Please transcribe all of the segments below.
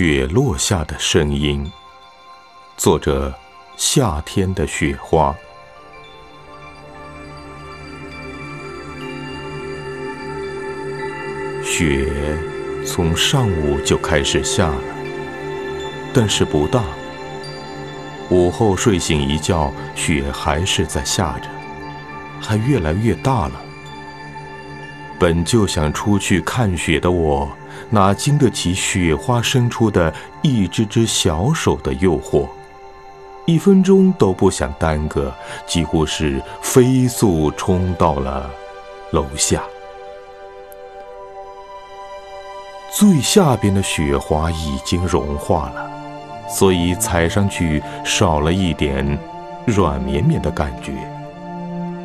雪落下的声音，作者：夏天的雪花。雪从上午就开始下了，但是不大。午后睡醒一觉，雪还是在下着，还越来越大了。本就想出去看雪的我。哪经得起雪花伸出的一只只小手的诱惑？一分钟都不想耽搁，几乎是飞速冲到了楼下。最下边的雪花已经融化了，所以踩上去少了一点软绵绵的感觉，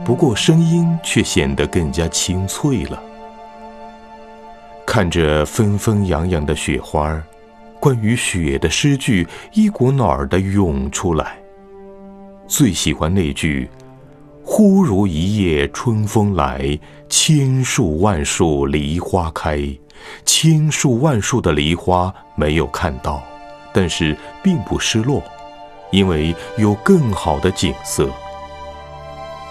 不过声音却显得更加清脆了。看着纷纷扬扬的雪花关于雪的诗句一股脑儿的涌出来。最喜欢那句：“忽如一夜春风来，千树万树梨花开。”千树万树的梨花没有看到，但是并不失落，因为有更好的景色。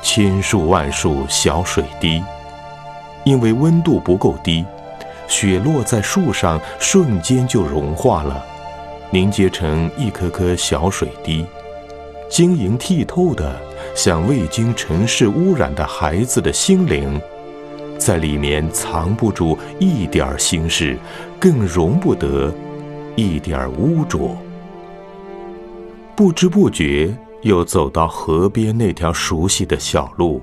千树万树小水滴，因为温度不够低。雪落在树上，瞬间就融化了，凝结成一颗颗小水滴，晶莹剔透的，像未经尘世污染的孩子的心灵，在里面藏不住一点心事，更容不得一点污浊。不知不觉又走到河边那条熟悉的小路，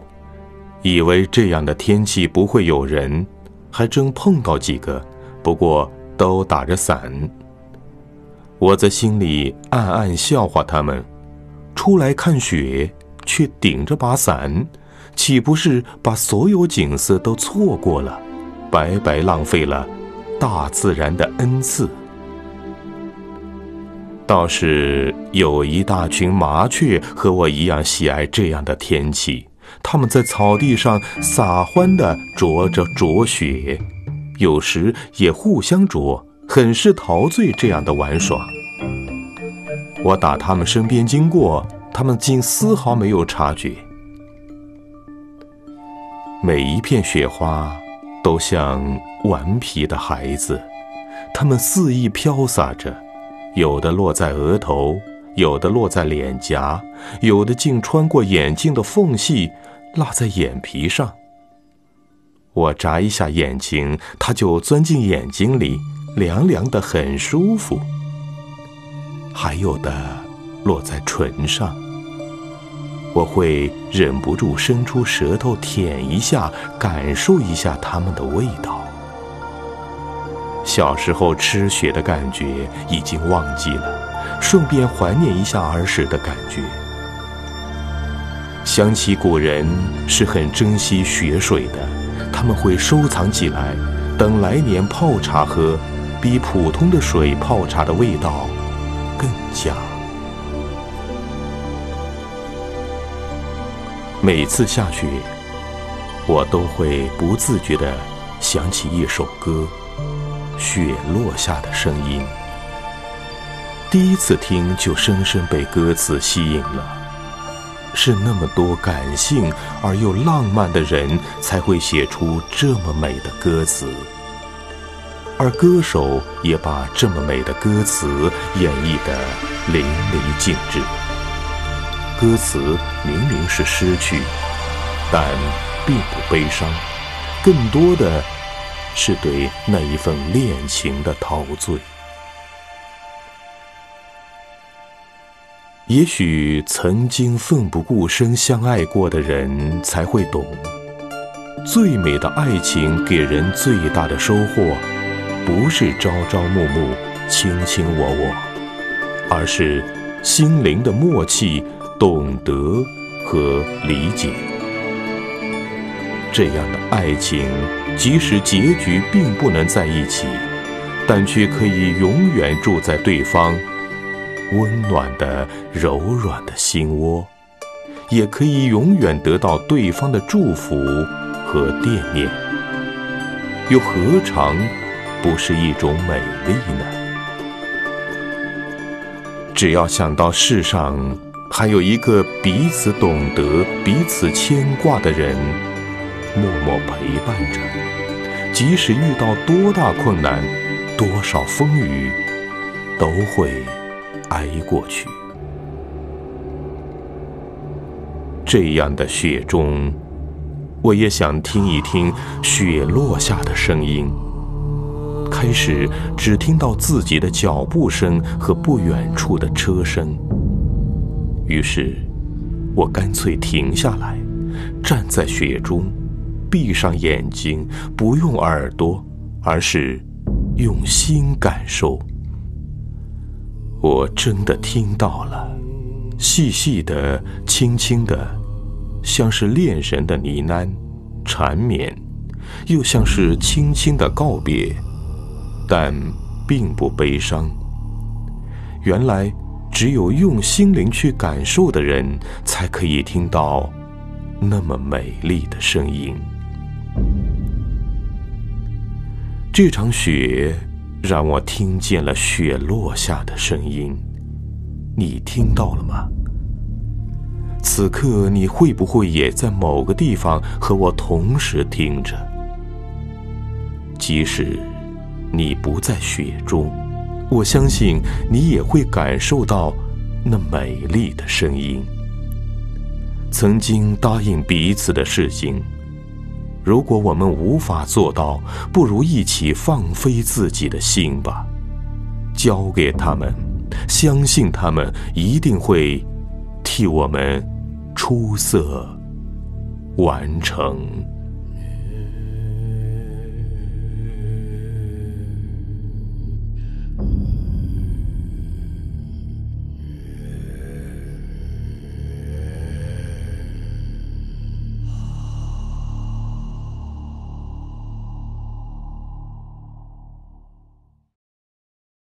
以为这样的天气不会有人。还真碰到几个，不过都打着伞。我在心里暗暗笑话他们，出来看雪却顶着把伞，岂不是把所有景色都错过了，白白浪费了大自然的恩赐？倒是有一大群麻雀和我一样喜爱这样的天气。他们在草地上撒欢地啄着啄雪，有时也互相啄，很是陶醉这样的玩耍。我打他们身边经过，他们竟丝毫没有察觉。每一片雪花都像顽皮的孩子，它们肆意飘洒着，有的落在额头，有的落在脸颊，有的竟穿过眼镜的缝隙。落在眼皮上，我眨一下眼睛，它就钻进眼睛里，凉凉的，很舒服。还有的落在唇上，我会忍不住伸出舌头舔一下，感受一下它们的味道。小时候吃雪的感觉已经忘记了，顺便怀念一下儿时的感觉。想起古人是很珍惜雪水的，他们会收藏起来，等来年泡茶喝，比普通的水泡茶的味道更佳。每次下雪，我都会不自觉地想起一首歌，《雪落下的声音》。第一次听就深深被歌词吸引了。是那么多感性而又浪漫的人才会写出这么美的歌词，而歌手也把这么美的歌词演绎得淋漓尽致。歌词明明是失去，但并不悲伤，更多的是对那一份恋情的陶醉。也许曾经奋不顾身相爱过的人才会懂，最美的爱情给人最大的收获，不是朝朝暮暮、卿卿我我，而是心灵的默契、懂得和理解。这样的爱情，即使结局并不能在一起，但却可以永远住在对方。温暖的、柔软的心窝，也可以永远得到对方的祝福和惦念，又何尝不是一种美丽呢？只要想到世上还有一个彼此懂得、彼此牵挂的人，默默陪伴着，即使遇到多大困难、多少风雨，都会挨过去。这样的雪中，我也想听一听雪落下的声音。开始只听到自己的脚步声和不远处的车声，于是，我干脆停下来，站在雪中，闭上眼睛，不用耳朵，而是用心感受。我真的听到了，细细的、轻轻的，像是恋人的呢喃、缠绵，又像是轻轻的告别。但并不悲伤。原来，只有用心灵去感受的人，才可以听到那么美丽的声音。这场雪让我听见了雪落下的声音，你听到了吗？此刻，你会不会也在某个地方和我同时听着？即使。你不在雪中，我相信你也会感受到那美丽的声音。曾经答应彼此的事情，如果我们无法做到，不如一起放飞自己的心吧，交给他们，相信他们一定会替我们出色完成。